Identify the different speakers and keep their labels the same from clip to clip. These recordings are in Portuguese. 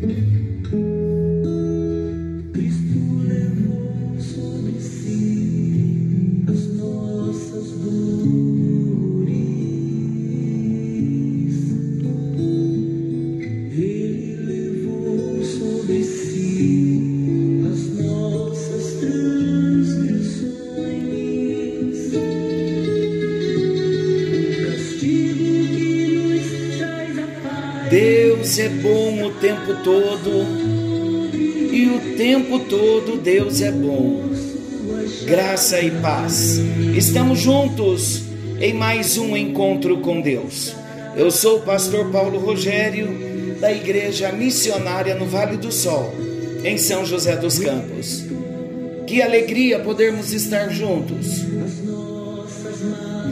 Speaker 1: Deus todo e o tempo todo Deus é bom. Graça e paz. Estamos juntos em mais um encontro com Deus. Eu sou o pastor Paulo Rogério, da Igreja Missionária no Vale do Sol, em São José dos Campos. Que alegria podermos estar juntos.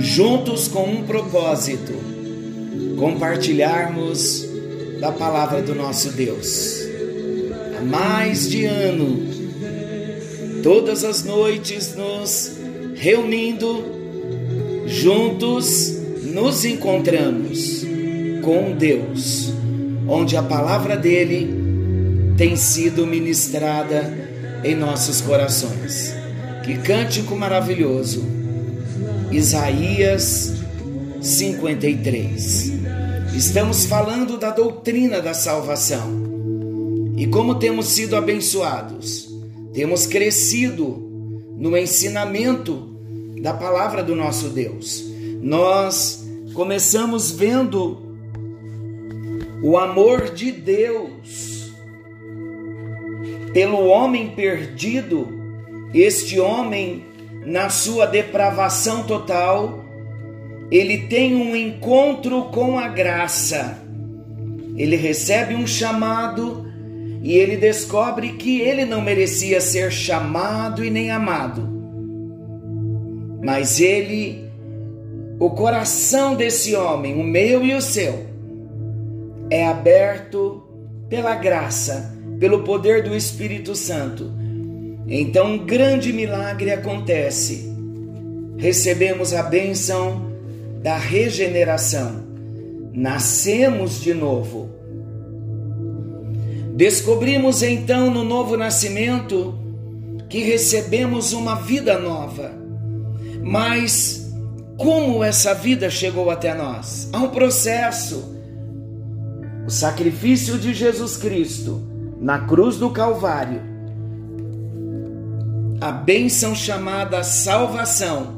Speaker 1: Juntos com um propósito: compartilharmos da palavra do nosso Deus. Há mais de ano, todas as noites nos reunindo, juntos nos encontramos com Deus, onde a palavra dele tem sido ministrada em nossos corações. Que cântico maravilhoso! Isaías 53. Estamos falando da doutrina da salvação e como temos sido abençoados, temos crescido no ensinamento da palavra do nosso Deus. Nós começamos vendo o amor de Deus pelo homem perdido, este homem na sua depravação total ele tem um encontro com a graça. Ele recebe um chamado e ele descobre que ele não merecia ser chamado e nem amado. Mas ele, o coração desse homem, o meu e o seu, é aberto pela graça, pelo poder do Espírito Santo. Então um grande milagre acontece. Recebemos a bênção da regeneração. Nascemos de novo. Descobrimos então no novo nascimento que recebemos uma vida nova. Mas como essa vida chegou até nós? Há um processo. O sacrifício de Jesus Cristo na cruz do Calvário, a bênção chamada salvação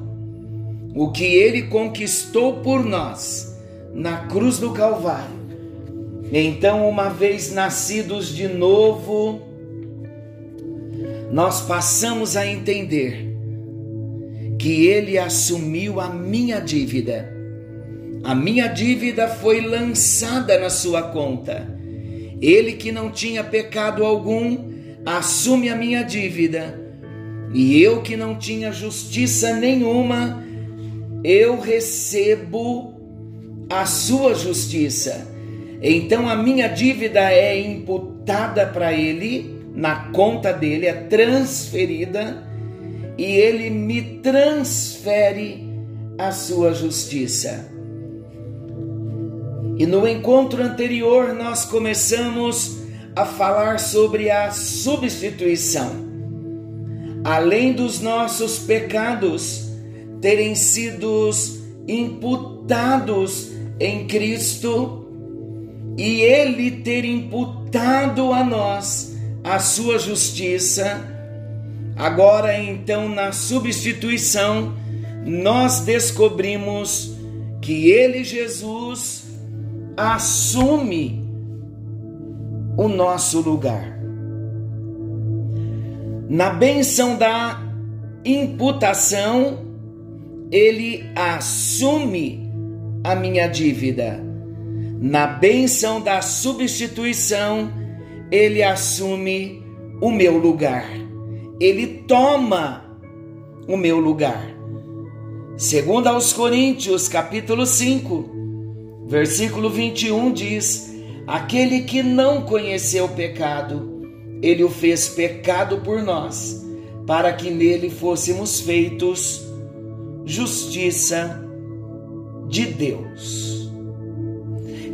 Speaker 1: o que ele conquistou por nós na cruz do Calvário. Então, uma vez nascidos de novo, nós passamos a entender que ele assumiu a minha dívida. A minha dívida foi lançada na sua conta. Ele que não tinha pecado algum, assume a minha dívida. E eu que não tinha justiça nenhuma, eu recebo a sua justiça. Então a minha dívida é imputada para ele, na conta dele, é transferida, e ele me transfere a sua justiça. E no encontro anterior nós começamos a falar sobre a substituição. Além dos nossos pecados, terem sido imputados em Cristo e Ele ter imputado a nós a sua justiça. Agora, então, na substituição, nós descobrimos que Ele, Jesus, assume o nosso lugar. Na benção da imputação, ele assume a minha dívida. Na bênção da substituição, ele assume o meu lugar. Ele toma o meu lugar. Segundo aos Coríntios, capítulo 5, versículo 21 diz: Aquele que não conheceu o pecado, ele o fez pecado por nós, para que nele fôssemos feitos justiça de Deus.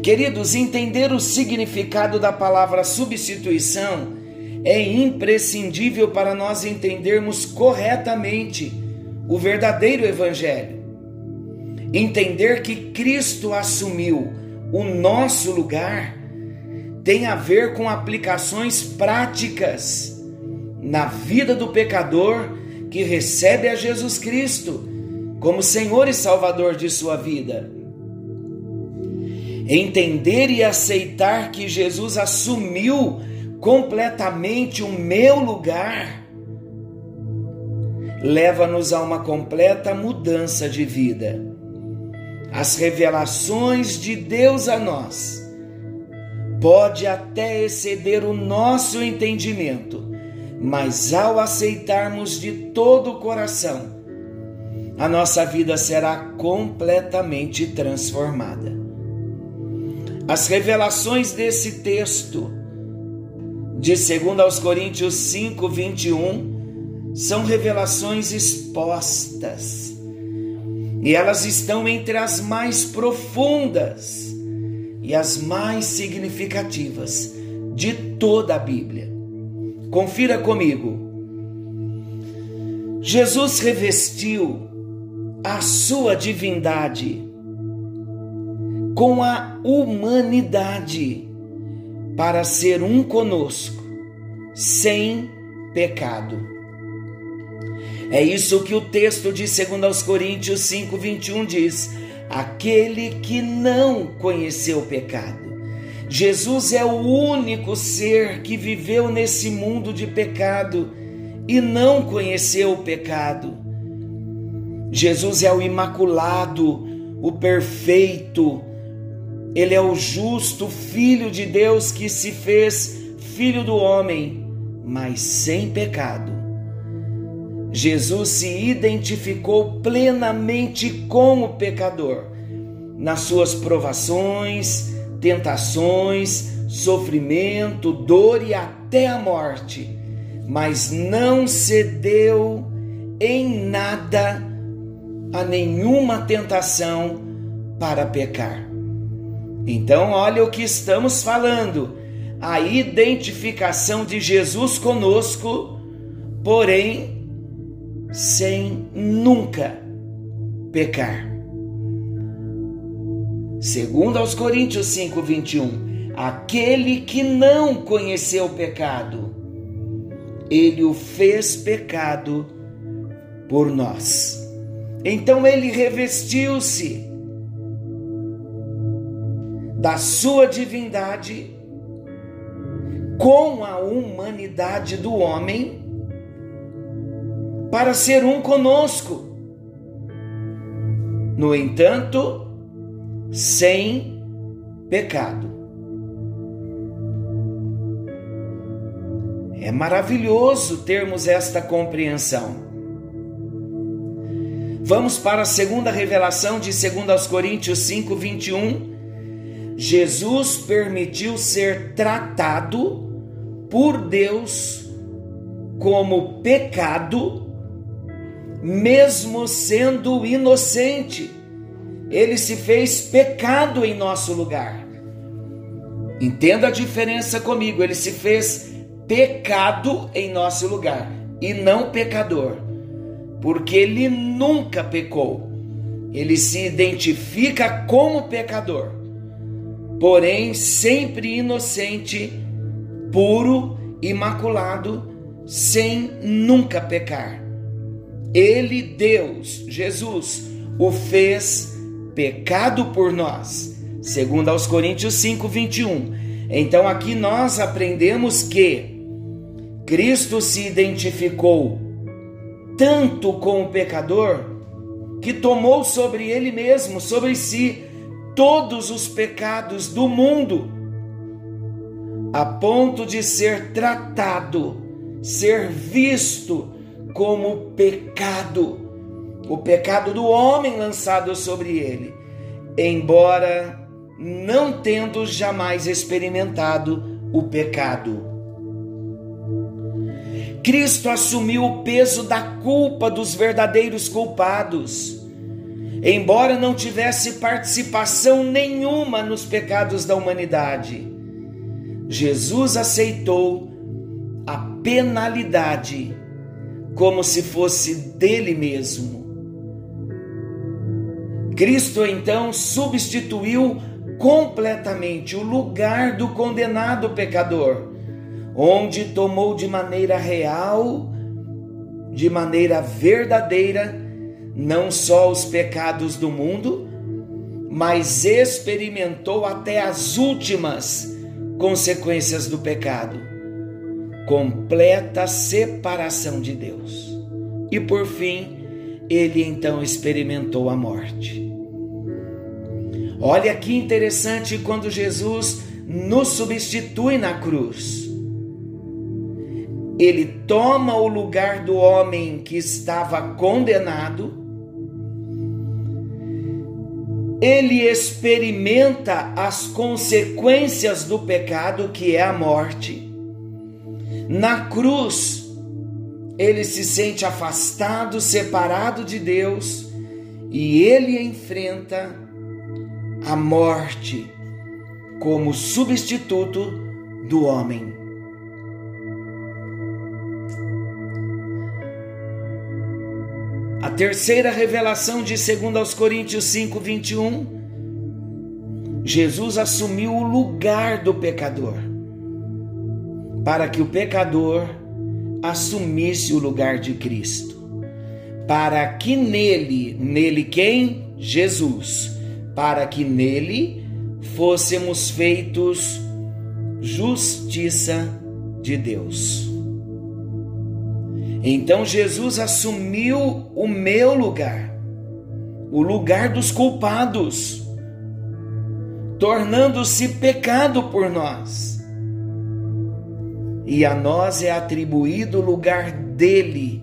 Speaker 1: Queridos, entender o significado da palavra substituição é imprescindível para nós entendermos corretamente o verdadeiro Evangelho. Entender que Cristo assumiu o nosso lugar tem a ver com aplicações práticas na vida do pecador que recebe a Jesus Cristo como Senhor e Salvador de sua vida. Entender e aceitar que Jesus assumiu completamente o meu lugar leva-nos a uma completa mudança de vida. As revelações de Deus a nós pode até exceder o nosso entendimento, mas ao aceitarmos de todo o coração, a nossa vida será completamente transformada. As revelações desse texto de 2 aos Coríntios 5, 21, são revelações expostas. E elas estão entre as mais profundas e as mais significativas de toda a Bíblia. Confira comigo. Jesus revestiu a sua divindade com a humanidade para ser um conosco, sem pecado. É isso que o texto de 2 Coríntios 5, 21 diz: aquele que não conheceu o pecado. Jesus é o único ser que viveu nesse mundo de pecado e não conheceu o pecado. Jesus é o imaculado, o perfeito, ele é o justo Filho de Deus que se fez filho do homem, mas sem pecado. Jesus se identificou plenamente com o pecador nas suas provações, tentações, sofrimento, dor e até a morte, mas não cedeu em nada a nenhuma tentação para pecar. Então, olha o que estamos falando: a identificação de Jesus conosco, porém, sem nunca pecar. Segundo aos Coríntios 5, 21, aquele que não conheceu o pecado, ele o fez pecado por nós. Então ele revestiu-se da sua divindade com a humanidade do homem para ser um conosco. No entanto, sem pecado. É maravilhoso termos esta compreensão. Vamos para a segunda revelação de 2 Coríntios 5, 21 Jesus permitiu ser tratado por Deus como pecado, mesmo sendo inocente. Ele se fez pecado em nosso lugar. Entenda a diferença comigo. Ele se fez pecado em nosso lugar e não pecador, porque ele nunca pecou. Ele se identifica como pecador porém sempre inocente, puro, imaculado, sem nunca pecar. Ele, Deus, Jesus, o fez pecado por nós, segundo aos Coríntios 5, 21. Então aqui nós aprendemos que Cristo se identificou tanto com o pecador que tomou sobre ele mesmo, sobre si, todos os pecados do mundo, a ponto de ser tratado, ser visto como pecado, o pecado do homem lançado sobre ele, embora não tendo jamais experimentado o pecado. Cristo assumiu o peso da culpa dos verdadeiros culpados embora não tivesse participação nenhuma nos pecados da humanidade, Jesus aceitou a penalidade como se fosse dele mesmo. Cristo então substituiu completamente o lugar do condenado pecador, onde tomou de maneira real, de maneira verdadeira, não só os pecados do mundo, mas experimentou até as últimas consequências do pecado completa separação de Deus. E por fim, ele então experimentou a morte. Olha que interessante quando Jesus nos substitui na cruz. Ele toma o lugar do homem que estava condenado ele experimenta as consequências do pecado, que é a morte. Na cruz, ele se sente afastado, separado de Deus, e ele enfrenta a morte como substituto do homem. A terceira revelação de 2 aos Coríntios 5, 21, Jesus assumiu o lugar do pecador, para que o pecador assumisse o lugar de Cristo, para que nele, nele quem? Jesus, para que nele fôssemos feitos justiça de Deus. Então Jesus assumiu o meu lugar, o lugar dos culpados, tornando-se pecado por nós. E a nós é atribuído o lugar dele,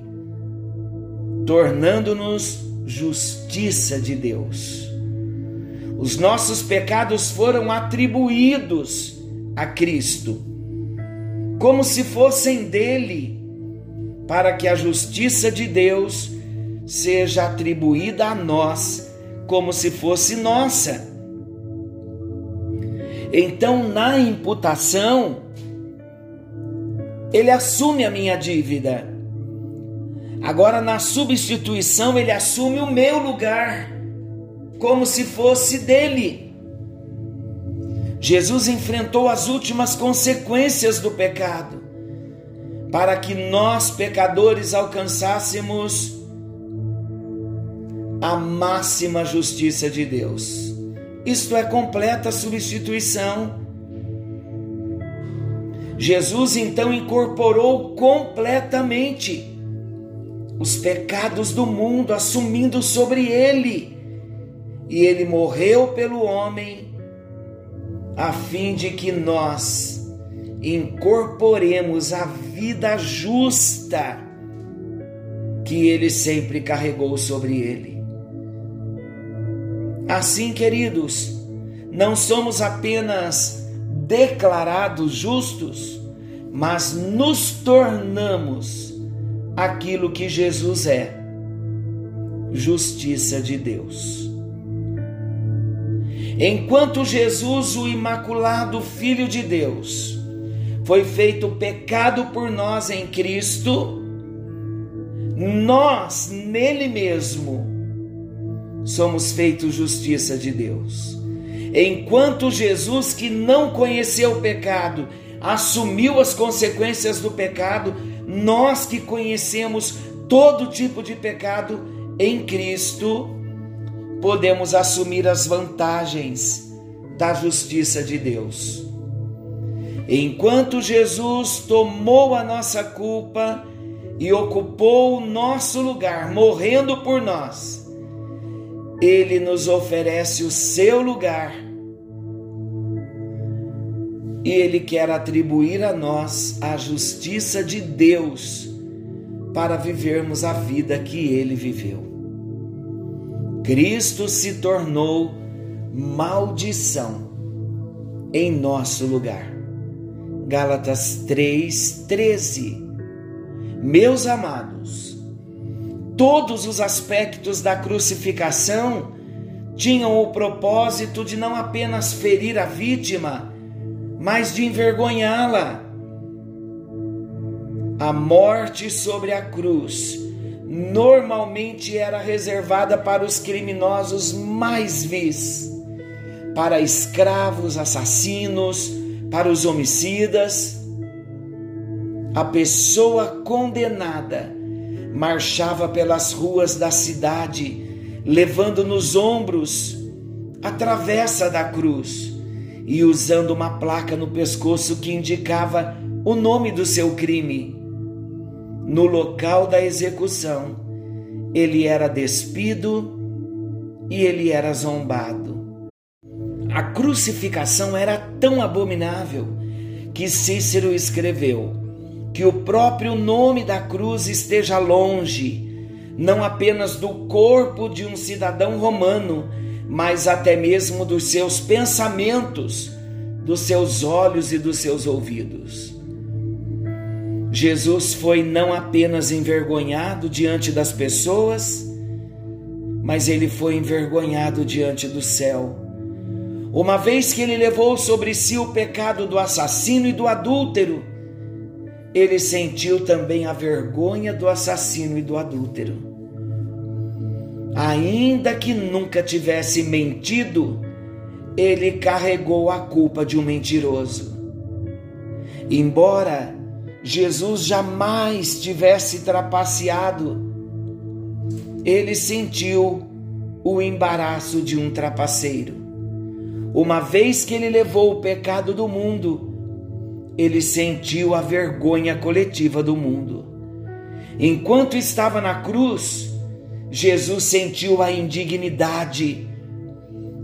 Speaker 1: tornando-nos justiça de Deus. Os nossos pecados foram atribuídos a Cristo, como se fossem dele para que a justiça de Deus seja atribuída a nós como se fosse nossa. Então, na imputação, ele assume a minha dívida. Agora, na substituição, ele assume o meu lugar, como se fosse dele. Jesus enfrentou as últimas consequências do pecado para que nós, pecadores, alcançássemos a máxima justiça de Deus. Isto é completa substituição. Jesus então incorporou completamente os pecados do mundo, assumindo sobre ele. E ele morreu pelo homem, a fim de que nós incorporemos a vida justa que ele sempre carregou sobre ele. Assim, queridos, não somos apenas declarados justos, mas nos tornamos aquilo que Jesus é justiça de Deus. Enquanto Jesus, o Imaculado Filho de Deus, foi feito pecado por nós em Cristo, nós nele mesmo somos feitos justiça de Deus. Enquanto Jesus, que não conheceu o pecado, assumiu as consequências do pecado, nós que conhecemos todo tipo de pecado em Cristo, podemos assumir as vantagens da justiça de Deus. Enquanto Jesus tomou a nossa culpa e ocupou o nosso lugar, morrendo por nós, ele nos oferece o seu lugar e ele quer atribuir a nós a justiça de Deus para vivermos a vida que ele viveu. Cristo se tornou maldição em nosso lugar. Gálatas 3:13. Meus amados, Todos os aspectos da crucificação tinham o propósito de não apenas ferir a vítima, mas de envergonhá-la. A morte sobre a cruz normalmente era reservada para os criminosos mais vis, para escravos, assassinos, para os homicidas. A pessoa condenada marchava pelas ruas da cidade, levando nos ombros a travessa da cruz e usando uma placa no pescoço que indicava o nome do seu crime. No local da execução, ele era despido e ele era zombado. A crucificação era tão abominável que Cícero escreveu: que o próprio nome da cruz esteja longe, não apenas do corpo de um cidadão romano, mas até mesmo dos seus pensamentos, dos seus olhos e dos seus ouvidos. Jesus foi não apenas envergonhado diante das pessoas, mas ele foi envergonhado diante do céu. Uma vez que ele levou sobre si o pecado do assassino e do adúltero, ele sentiu também a vergonha do assassino e do adúltero. Ainda que nunca tivesse mentido, ele carregou a culpa de um mentiroso. Embora Jesus jamais tivesse trapaceado, ele sentiu o embaraço de um trapaceiro. Uma vez que ele levou o pecado do mundo, ele sentiu a vergonha coletiva do mundo. Enquanto estava na cruz, Jesus sentiu a indignidade,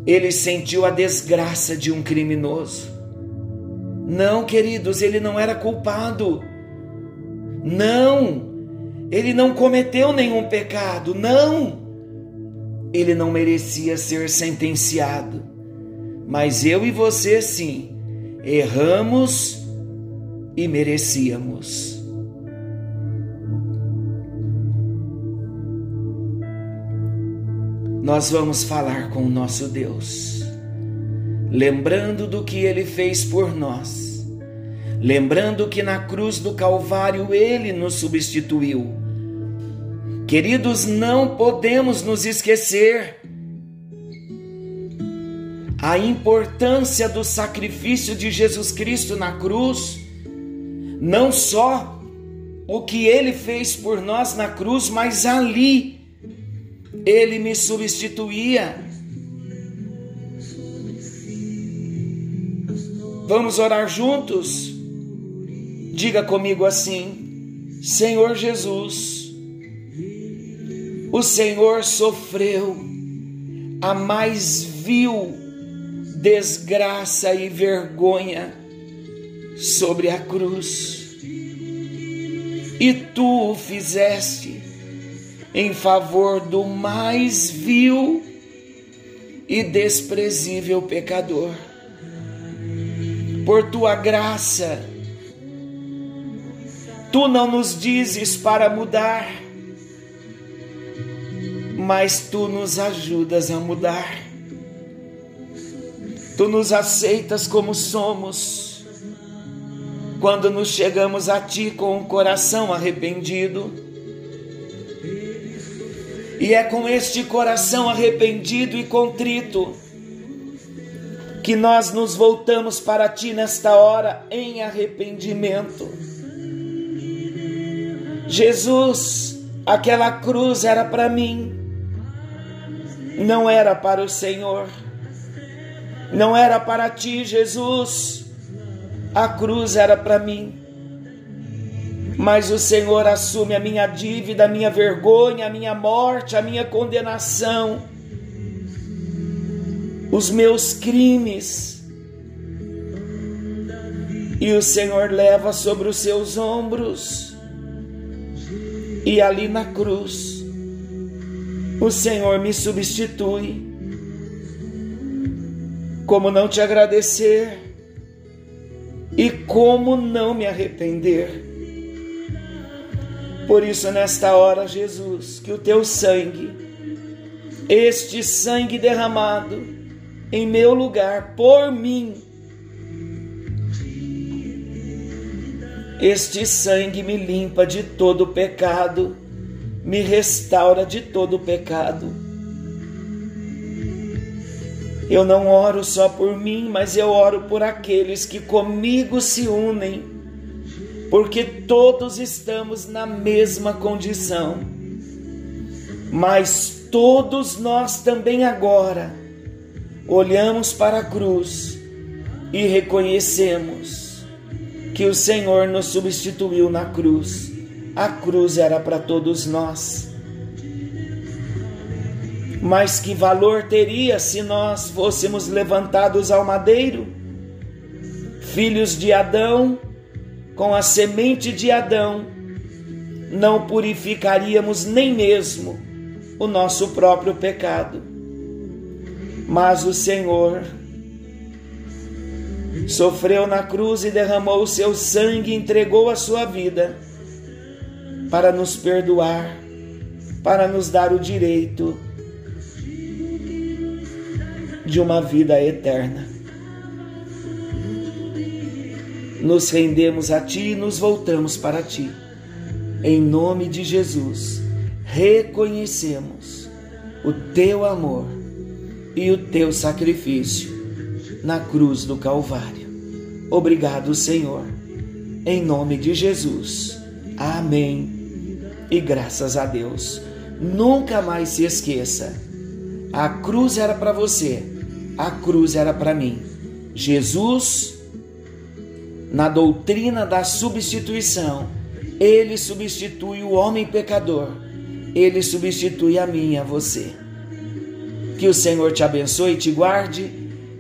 Speaker 1: ele sentiu a desgraça de um criminoso. Não, queridos, ele não era culpado. Não, ele não cometeu nenhum pecado. Não, ele não merecia ser sentenciado. Mas eu e você, sim, erramos e merecíamos. Nós vamos falar com o nosso Deus, lembrando do que ele fez por nós, lembrando que na cruz do Calvário ele nos substituiu. Queridos, não podemos nos esquecer a importância do sacrifício de Jesus Cristo na cruz não só o que ele fez por nós na cruz, mas ali ele me substituía. Vamos orar juntos? Diga comigo assim: Senhor Jesus, o Senhor sofreu a mais vil desgraça e vergonha sobre a cruz. E tu o fizeste em favor do mais vil e desprezível pecador. Por tua graça, tu não nos dizes para mudar, mas tu nos ajudas a mudar. Tu nos aceitas como somos quando nos chegamos a Ti com o coração arrependido. E é com este coração arrependido e contrito que nós nos voltamos para Ti nesta hora em arrependimento. Jesus, aquela cruz era para mim, não era para o Senhor, não era para Ti, Jesus a cruz era para mim. Mas o Senhor assume a minha dívida, a minha vergonha, a minha morte, a minha condenação, os meus crimes. E o Senhor leva sobre os seus ombros. E ali na cruz, o Senhor me substitui. Como não te agradecer? E como não me arrepender? Por isso, nesta hora, Jesus, que o teu sangue, este sangue derramado em meu lugar por mim, este sangue me limpa de todo pecado, me restaura de todo pecado. Eu não oro só por mim, mas eu oro por aqueles que comigo se unem porque todos estamos na mesma condição. Mas todos nós também agora olhamos para a cruz e reconhecemos que o Senhor nos substituiu na cruz. A cruz era para todos nós. Mas que valor teria se nós fôssemos levantados ao madeiro? Filhos de Adão, com a semente de Adão, não purificaríamos nem mesmo o nosso próprio pecado. Mas o Senhor sofreu na cruz e derramou o seu sangue, entregou a sua vida para nos perdoar, para nos dar o direito de uma vida eterna nos rendemos a Ti e nos voltamos para Ti. Em nome de Jesus, reconhecemos o Teu amor e o Teu sacrifício na cruz do Calvário. Obrigado, Senhor. Em nome de Jesus. Amém. E graças a Deus. Nunca mais se esqueça. A cruz era para você, a cruz era para mim. Jesus na doutrina da substituição, ele substitui o homem pecador, ele substitui a mim e a você. Que o Senhor te abençoe e te guarde.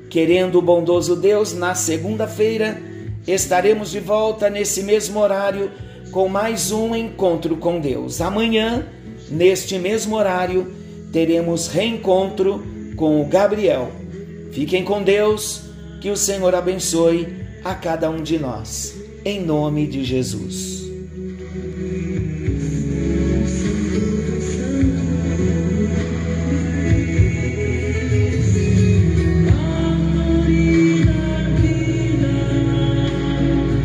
Speaker 1: Querendo o bondoso Deus, na segunda-feira estaremos de volta nesse mesmo horário com mais um encontro com Deus. Amanhã, neste mesmo horário, teremos reencontro com o Gabriel. Fiquem com Deus, que o Senhor abençoe a cada um de nós. Em nome de Jesus.